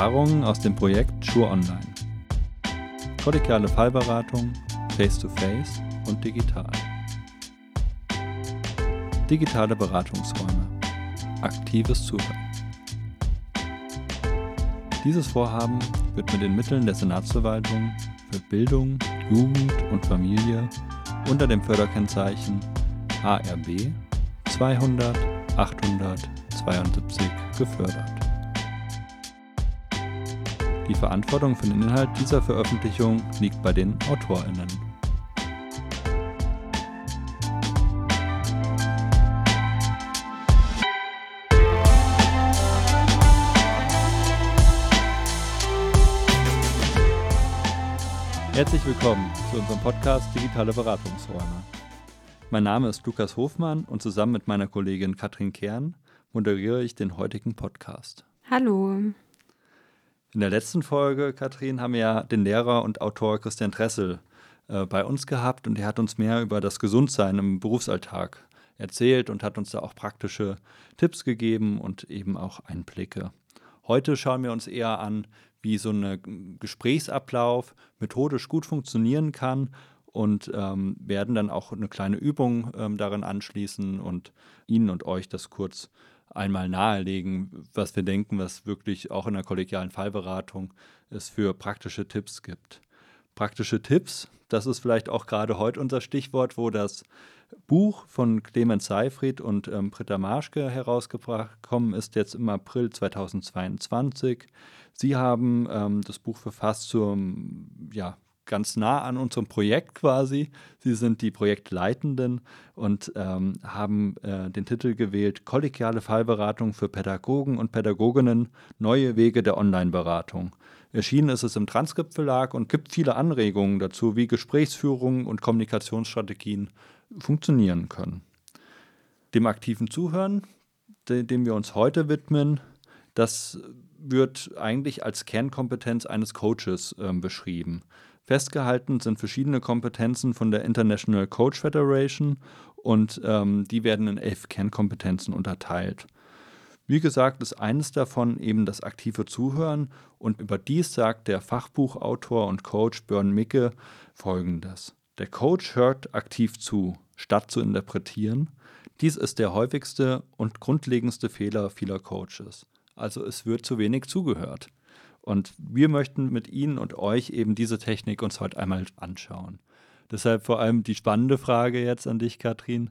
Erfahrungen aus dem Projekt Schur Online. Kollegiale Fallberatung, Face-to-Face und digital. Digitale Beratungsräume. Aktives Zuhören. Dieses Vorhaben wird mit den Mitteln der Senatsverwaltung für Bildung, Jugend und Familie unter dem Förderkennzeichen ARB 200 872 gefördert. Die Verantwortung für den Inhalt dieser Veröffentlichung liegt bei den AutorInnen. Herzlich willkommen zu unserem Podcast Digitale Beratungsräume. Mein Name ist Lukas Hofmann und zusammen mit meiner Kollegin Katrin Kern moderiere ich den heutigen Podcast. Hallo. In der letzten Folge, Katrin, haben wir ja den Lehrer und Autor Christian Dressel äh, bei uns gehabt und er hat uns mehr über das Gesundsein im Berufsalltag erzählt und hat uns da auch praktische Tipps gegeben und eben auch Einblicke. Heute schauen wir uns eher an, wie so ein Gesprächsablauf methodisch gut funktionieren kann und ähm, werden dann auch eine kleine Übung ähm, darin anschließen und Ihnen und euch das kurz einmal nahelegen, was wir denken, was wirklich auch in der kollegialen Fallberatung es für praktische Tipps gibt. Praktische Tipps, das ist vielleicht auch gerade heute unser Stichwort, wo das Buch von Clemens Seifried und ähm, Britta Marschke herausgekommen ist, jetzt im April 2022. Sie haben ähm, das Buch verfasst zum ja, ganz nah an unserem Projekt quasi. Sie sind die Projektleitenden und ähm, haben äh, den Titel gewählt Kollegiale Fallberatung für Pädagogen und Pädagoginnen, neue Wege der Online-Beratung. Erschienen ist es im Transkript Verlag und gibt viele Anregungen dazu, wie Gesprächsführung und Kommunikationsstrategien funktionieren können. Dem aktiven Zuhören, dem wir uns heute widmen, das wird eigentlich als Kernkompetenz eines Coaches äh, beschrieben. Festgehalten sind verschiedene Kompetenzen von der International Coach Federation und ähm, die werden in elf Kernkompetenzen unterteilt. Wie gesagt, ist eines davon eben das aktive Zuhören und über dies sagt der Fachbuchautor und Coach Björn Micke folgendes. Der Coach hört aktiv zu, statt zu interpretieren. Dies ist der häufigste und grundlegendste Fehler vieler Coaches. Also es wird zu wenig zugehört. Und wir möchten mit Ihnen und euch eben diese Technik uns heute einmal anschauen. Deshalb vor allem die spannende Frage jetzt an dich, Katrin.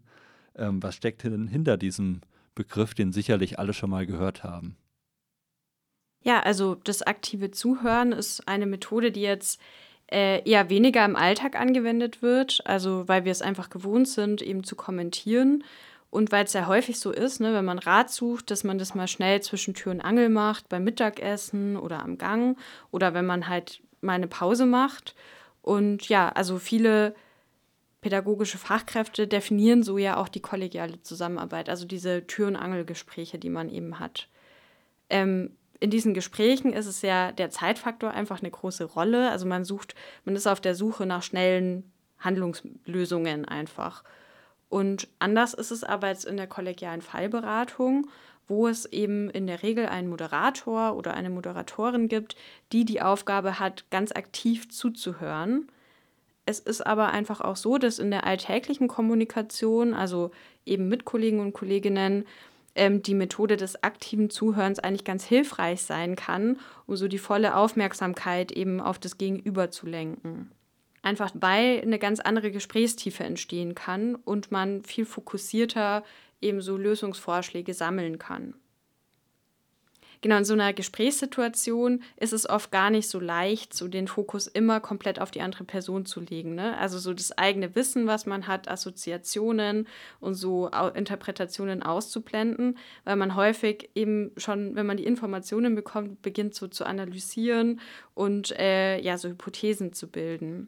Ähm, was steckt denn hinter diesem Begriff, den sicherlich alle schon mal gehört haben? Ja, also das aktive Zuhören ist eine Methode, die jetzt äh, eher weniger im Alltag angewendet wird, also weil wir es einfach gewohnt sind, eben zu kommentieren und weil es ja häufig so ist, ne, wenn man Rat sucht, dass man das mal schnell zwischen Tür und Angel macht, beim Mittagessen oder am Gang oder wenn man halt mal eine Pause macht. Und ja, also viele pädagogische Fachkräfte definieren so ja auch die kollegiale Zusammenarbeit, also diese Tür- und Angelgespräche, die man eben hat. Ähm, in diesen Gesprächen ist es ja der Zeitfaktor einfach eine große Rolle. Also man sucht, man ist auf der Suche nach schnellen Handlungslösungen einfach. Und anders ist es aber jetzt in der kollegialen Fallberatung, wo es eben in der Regel einen Moderator oder eine Moderatorin gibt, die die Aufgabe hat, ganz aktiv zuzuhören. Es ist aber einfach auch so, dass in der alltäglichen Kommunikation, also eben mit Kollegen und Kolleginnen, ähm, die Methode des aktiven Zuhörens eigentlich ganz hilfreich sein kann, um so die volle Aufmerksamkeit eben auf das Gegenüber zu lenken. Einfach weil eine ganz andere Gesprächstiefe entstehen kann und man viel fokussierter eben so Lösungsvorschläge sammeln kann. Genau, in so einer Gesprächssituation ist es oft gar nicht so leicht, so den Fokus immer komplett auf die andere Person zu legen. Ne? Also so das eigene Wissen, was man hat, Assoziationen und so Interpretationen auszublenden, weil man häufig eben schon, wenn man die Informationen bekommt, beginnt so zu analysieren und äh, ja, so Hypothesen zu bilden.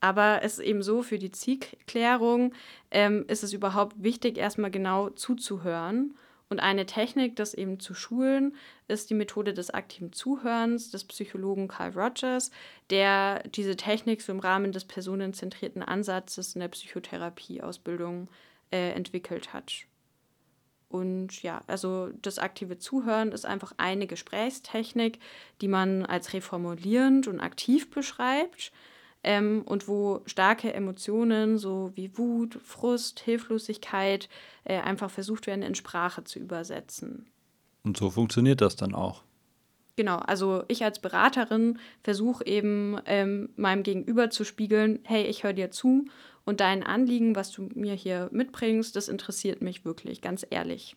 Aber es ist eben so, für die Zielklärung ähm, ist es überhaupt wichtig, erstmal genau zuzuhören. Und eine Technik, das eben zu schulen, ist die Methode des aktiven Zuhörens des Psychologen Carl Rogers, der diese Technik so im Rahmen des personenzentrierten Ansatzes in der Psychotherapieausbildung äh, entwickelt hat. Und ja, also das aktive Zuhören ist einfach eine Gesprächstechnik, die man als reformulierend und aktiv beschreibt ähm, und wo starke Emotionen so wie Wut, Frust, Hilflosigkeit äh, einfach versucht werden in Sprache zu übersetzen. Und so funktioniert das dann auch. Genau, also ich als Beraterin versuche eben ähm, meinem Gegenüber zu spiegeln, hey, ich höre dir zu und dein Anliegen, was du mir hier mitbringst, das interessiert mich wirklich, ganz ehrlich.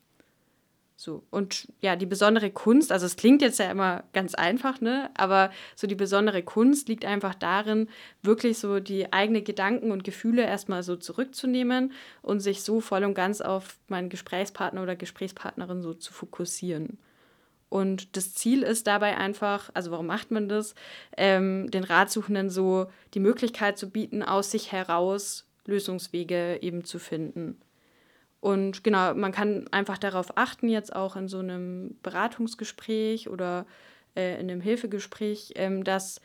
So, und ja, die besondere Kunst, also es klingt jetzt ja immer ganz einfach, ne? Aber so die besondere Kunst liegt einfach darin, wirklich so die eigenen Gedanken und Gefühle erstmal so zurückzunehmen und sich so voll und ganz auf meinen Gesprächspartner oder Gesprächspartnerin so zu fokussieren. Und das Ziel ist dabei einfach, also warum macht man das, ähm, den Ratsuchenden so die Möglichkeit zu bieten, aus sich heraus Lösungswege eben zu finden. Und genau, man kann einfach darauf achten, jetzt auch in so einem Beratungsgespräch oder äh, in einem Hilfegespräch, ähm, dass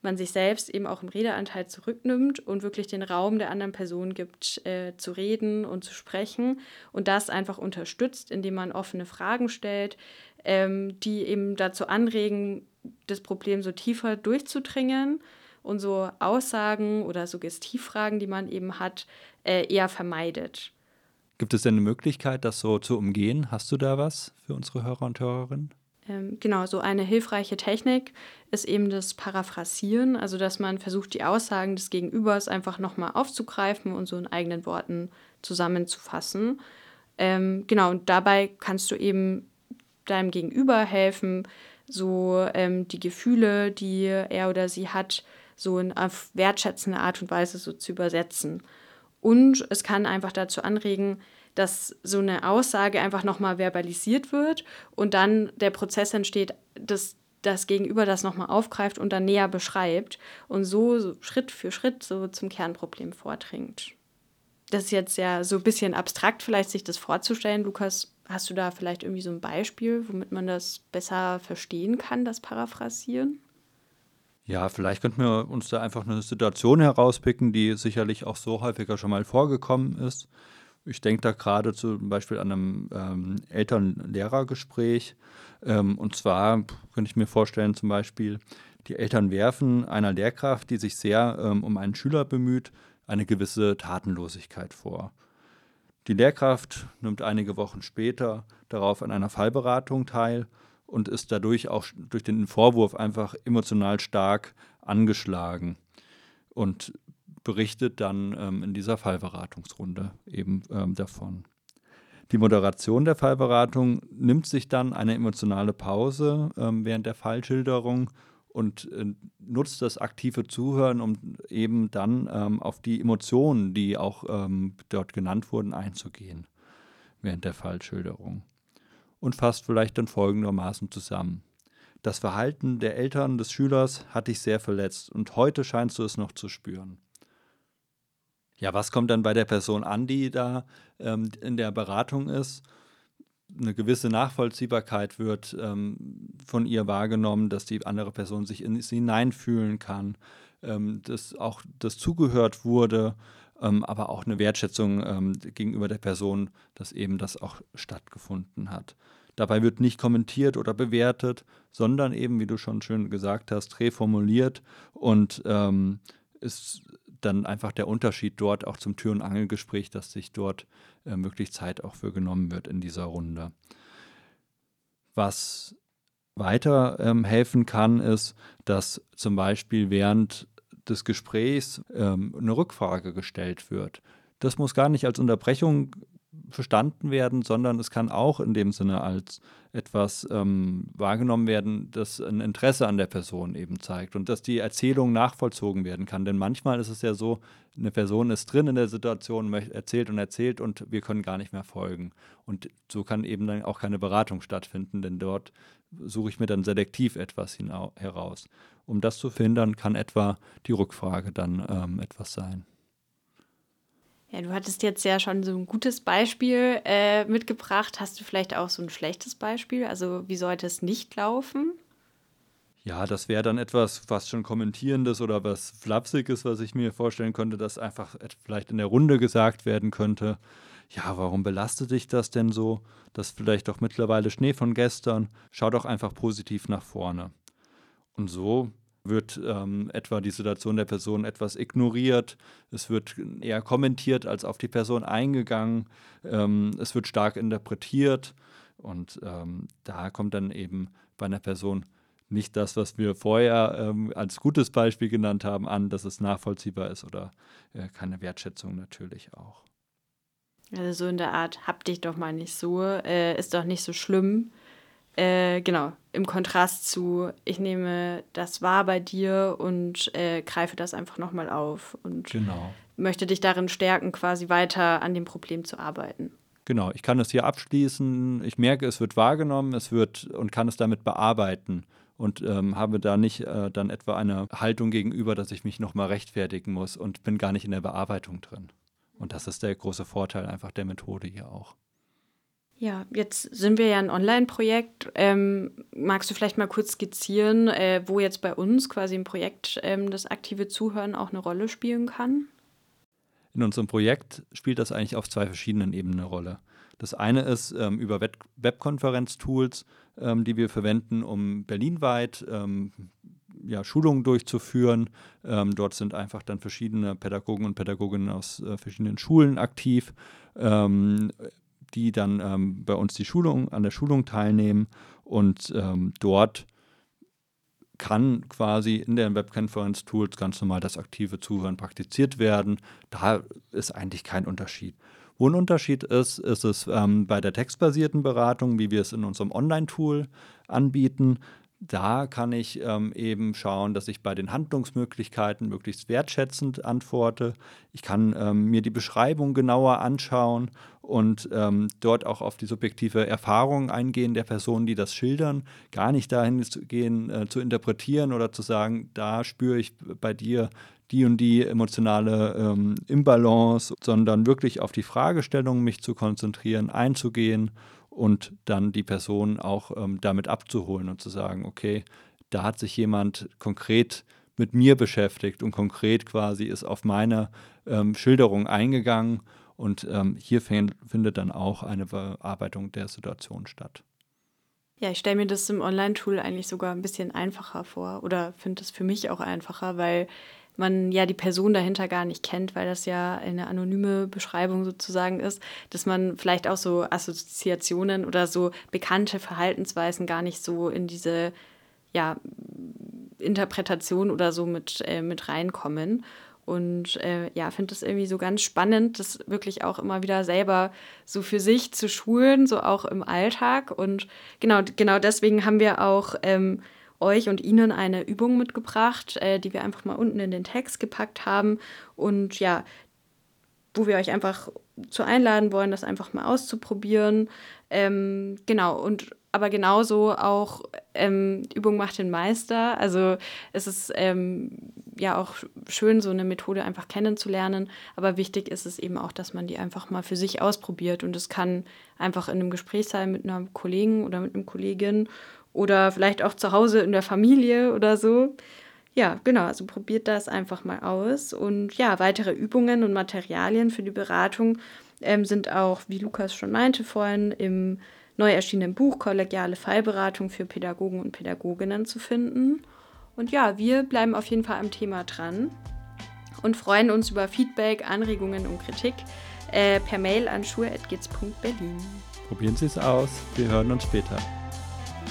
man sich selbst eben auch im Redeanteil zurücknimmt und wirklich den Raum der anderen Person gibt, äh, zu reden und zu sprechen und das einfach unterstützt, indem man offene Fragen stellt, ähm, die eben dazu anregen, das Problem so tiefer durchzudringen und so Aussagen oder Suggestivfragen, die man eben hat, äh, eher vermeidet. Gibt es denn eine Möglichkeit, das so zu umgehen? Hast du da was für unsere Hörer und Hörerinnen? Ähm, genau, so eine hilfreiche Technik ist eben das Paraphrasieren, also dass man versucht, die Aussagen des Gegenübers einfach nochmal aufzugreifen und so in eigenen Worten zusammenzufassen. Ähm, genau, und dabei kannst du eben deinem Gegenüber helfen, so ähm, die Gefühle, die er oder sie hat, so in auf wertschätzende Art und Weise so zu übersetzen. Und es kann einfach dazu anregen, dass so eine Aussage einfach nochmal verbalisiert wird und dann der Prozess entsteht, dass das Gegenüber das nochmal aufgreift und dann näher beschreibt und so, so Schritt für Schritt so zum Kernproblem vordringt. Das ist jetzt ja so ein bisschen abstrakt, vielleicht sich das vorzustellen. Lukas, Hast du da vielleicht irgendwie so ein Beispiel, womit man das besser verstehen kann, das Paraphrasieren? Ja, vielleicht könnten wir uns da einfach eine Situation herauspicken, die sicherlich auch so häufiger schon mal vorgekommen ist. Ich denke da gerade zum Beispiel an einem ähm, Eltern-Lehrer-Gespräch. Ähm, und zwar könnte ich mir vorstellen, zum Beispiel, die Eltern werfen einer Lehrkraft, die sich sehr ähm, um einen Schüler bemüht, eine gewisse Tatenlosigkeit vor. Die Lehrkraft nimmt einige Wochen später darauf an einer Fallberatung teil und ist dadurch auch durch den Vorwurf einfach emotional stark angeschlagen und berichtet dann ähm, in dieser Fallberatungsrunde eben ähm, davon. Die Moderation der Fallberatung nimmt sich dann eine emotionale Pause ähm, während der Fallschilderung und äh, nutzt das aktive Zuhören, um eben dann ähm, auf die Emotionen, die auch ähm, dort genannt wurden, einzugehen während der Fallschilderung. Und fasst vielleicht dann folgendermaßen zusammen. Das Verhalten der Eltern des Schülers hat dich sehr verletzt und heute scheinst du es noch zu spüren. Ja, was kommt dann bei der Person an, die da ähm, in der Beratung ist? eine gewisse Nachvollziehbarkeit wird ähm, von ihr wahrgenommen, dass die andere Person sich in sie hineinfühlen kann, ähm, dass auch das zugehört wurde, ähm, aber auch eine Wertschätzung ähm, gegenüber der Person, dass eben das auch stattgefunden hat. Dabei wird nicht kommentiert oder bewertet, sondern eben, wie du schon schön gesagt hast, reformuliert und ähm, ist dann einfach der Unterschied dort auch zum Tür- und Angelgespräch, dass sich dort äh, wirklich Zeit auch für genommen wird in dieser Runde. Was weiter ähm, helfen kann, ist, dass zum Beispiel während des Gesprächs ähm, eine Rückfrage gestellt wird. Das muss gar nicht als Unterbrechung verstanden werden, sondern es kann auch in dem Sinne als etwas ähm, wahrgenommen werden, das ein Interesse an der Person eben zeigt und dass die Erzählung nachvollzogen werden kann. Denn manchmal ist es ja so, eine Person ist drin in der Situation, erzählt und erzählt und wir können gar nicht mehr folgen. Und so kann eben dann auch keine Beratung stattfinden, denn dort suche ich mir dann selektiv etwas heraus. Um das zu verhindern, kann etwa die Rückfrage dann ähm, etwas sein. Ja, du hattest jetzt ja schon so ein gutes Beispiel äh, mitgebracht. Hast du vielleicht auch so ein schlechtes Beispiel? Also wie sollte es nicht laufen? Ja, das wäre dann etwas fast schon Kommentierendes oder was Flapsiges, was ich mir vorstellen könnte, dass einfach vielleicht in der Runde gesagt werden könnte. ja, warum belastet dich das denn so? Das ist vielleicht doch mittlerweile Schnee von gestern. Schau doch einfach positiv nach vorne. Und so wird ähm, etwa die Situation der Person etwas ignoriert, es wird eher kommentiert als auf die Person eingegangen, ähm, es wird stark interpretiert und ähm, da kommt dann eben bei einer Person nicht das, was wir vorher ähm, als gutes Beispiel genannt haben, an, dass es nachvollziehbar ist oder äh, keine Wertschätzung natürlich auch. Also so in der Art, hab dich doch mal nicht so, äh, ist doch nicht so schlimm. Äh, genau, im Kontrast zu, ich nehme das wahr bei dir und äh, greife das einfach nochmal auf und genau. möchte dich darin stärken, quasi weiter an dem Problem zu arbeiten. Genau, ich kann es hier abschließen, ich merke, es wird wahrgenommen, es wird und kann es damit bearbeiten und ähm, habe da nicht äh, dann etwa eine Haltung gegenüber, dass ich mich nochmal rechtfertigen muss und bin gar nicht in der Bearbeitung drin. Und das ist der große Vorteil einfach der Methode hier auch. Ja, jetzt sind wir ja ein Online-Projekt. Ähm, magst du vielleicht mal kurz skizzieren, äh, wo jetzt bei uns quasi im Projekt ähm, das aktive Zuhören auch eine Rolle spielen kann? In unserem Projekt spielt das eigentlich auf zwei verschiedenen Ebenen eine Rolle. Das eine ist ähm, über Webkonferenz-Tools, ähm, die wir verwenden, um berlinweit ähm, ja, Schulungen durchzuführen. Ähm, dort sind einfach dann verschiedene Pädagogen und Pädagoginnen aus äh, verschiedenen Schulen aktiv ähm, die dann ähm, bei uns die Schulung, an der Schulung teilnehmen und dort kann quasi in den Webconference-Tools ganz normal das aktive Zuhören praktiziert werden. Da ist eigentlich kein Unterschied. Wo ein Unterschied ist, ist es ähm, bei der textbasierten Beratung, wie wir es in unserem Online-Tool anbieten da kann ich ähm, eben schauen, dass ich bei den Handlungsmöglichkeiten möglichst wertschätzend antworte. Ich kann ähm, mir die Beschreibung genauer anschauen und ähm, dort auch auf die subjektive Erfahrung eingehen der Personen, die das schildern. Gar nicht dahin zu gehen, äh, zu interpretieren oder zu sagen, da spüre ich bei dir die und die emotionale ähm, Imbalance, sondern wirklich auf die Fragestellung mich zu konzentrieren, einzugehen und dann die Person auch ähm, damit abzuholen und zu sagen, okay, da hat sich jemand konkret mit mir beschäftigt und konkret quasi ist auf meine ähm, Schilderung eingegangen und ähm, hier findet dann auch eine Bearbeitung der Situation statt. Ja, ich stelle mir das im Online-Tool eigentlich sogar ein bisschen einfacher vor oder finde es für mich auch einfacher, weil man ja die Person dahinter gar nicht kennt, weil das ja eine anonyme Beschreibung sozusagen ist, dass man vielleicht auch so Assoziationen oder so bekannte Verhaltensweisen gar nicht so in diese ja, Interpretation oder so mit, äh, mit reinkommen. Und äh, ja, finde es irgendwie so ganz spannend, das wirklich auch immer wieder selber so für sich zu schulen, so auch im Alltag. Und genau, genau deswegen haben wir auch ähm, euch und Ihnen eine Übung mitgebracht, äh, die wir einfach mal unten in den Text gepackt haben und ja, wo wir euch einfach zu einladen wollen, das einfach mal auszuprobieren. Ähm, genau, und aber genauso auch ähm, Übung macht den Meister. Also es ist ähm, ja auch schön, so eine Methode einfach kennenzulernen. Aber wichtig ist es eben auch, dass man die einfach mal für sich ausprobiert. Und es kann einfach in einem Gespräch sein mit einer Kollegen oder mit einem Kollegin oder vielleicht auch zu Hause in der Familie oder so. Ja, genau, also probiert das einfach mal aus. Und ja, weitere Übungen und Materialien für die Beratung ähm, sind auch, wie Lukas schon meinte vorhin, im neu erschienenen Buch Kollegiale Fallberatung für Pädagogen und Pädagoginnen zu finden. Und ja, wir bleiben auf jeden Fall am Thema dran und freuen uns über Feedback, Anregungen und Kritik äh, per Mail an schur.gitz.berlin. Probieren Sie es aus. Wir hören uns später.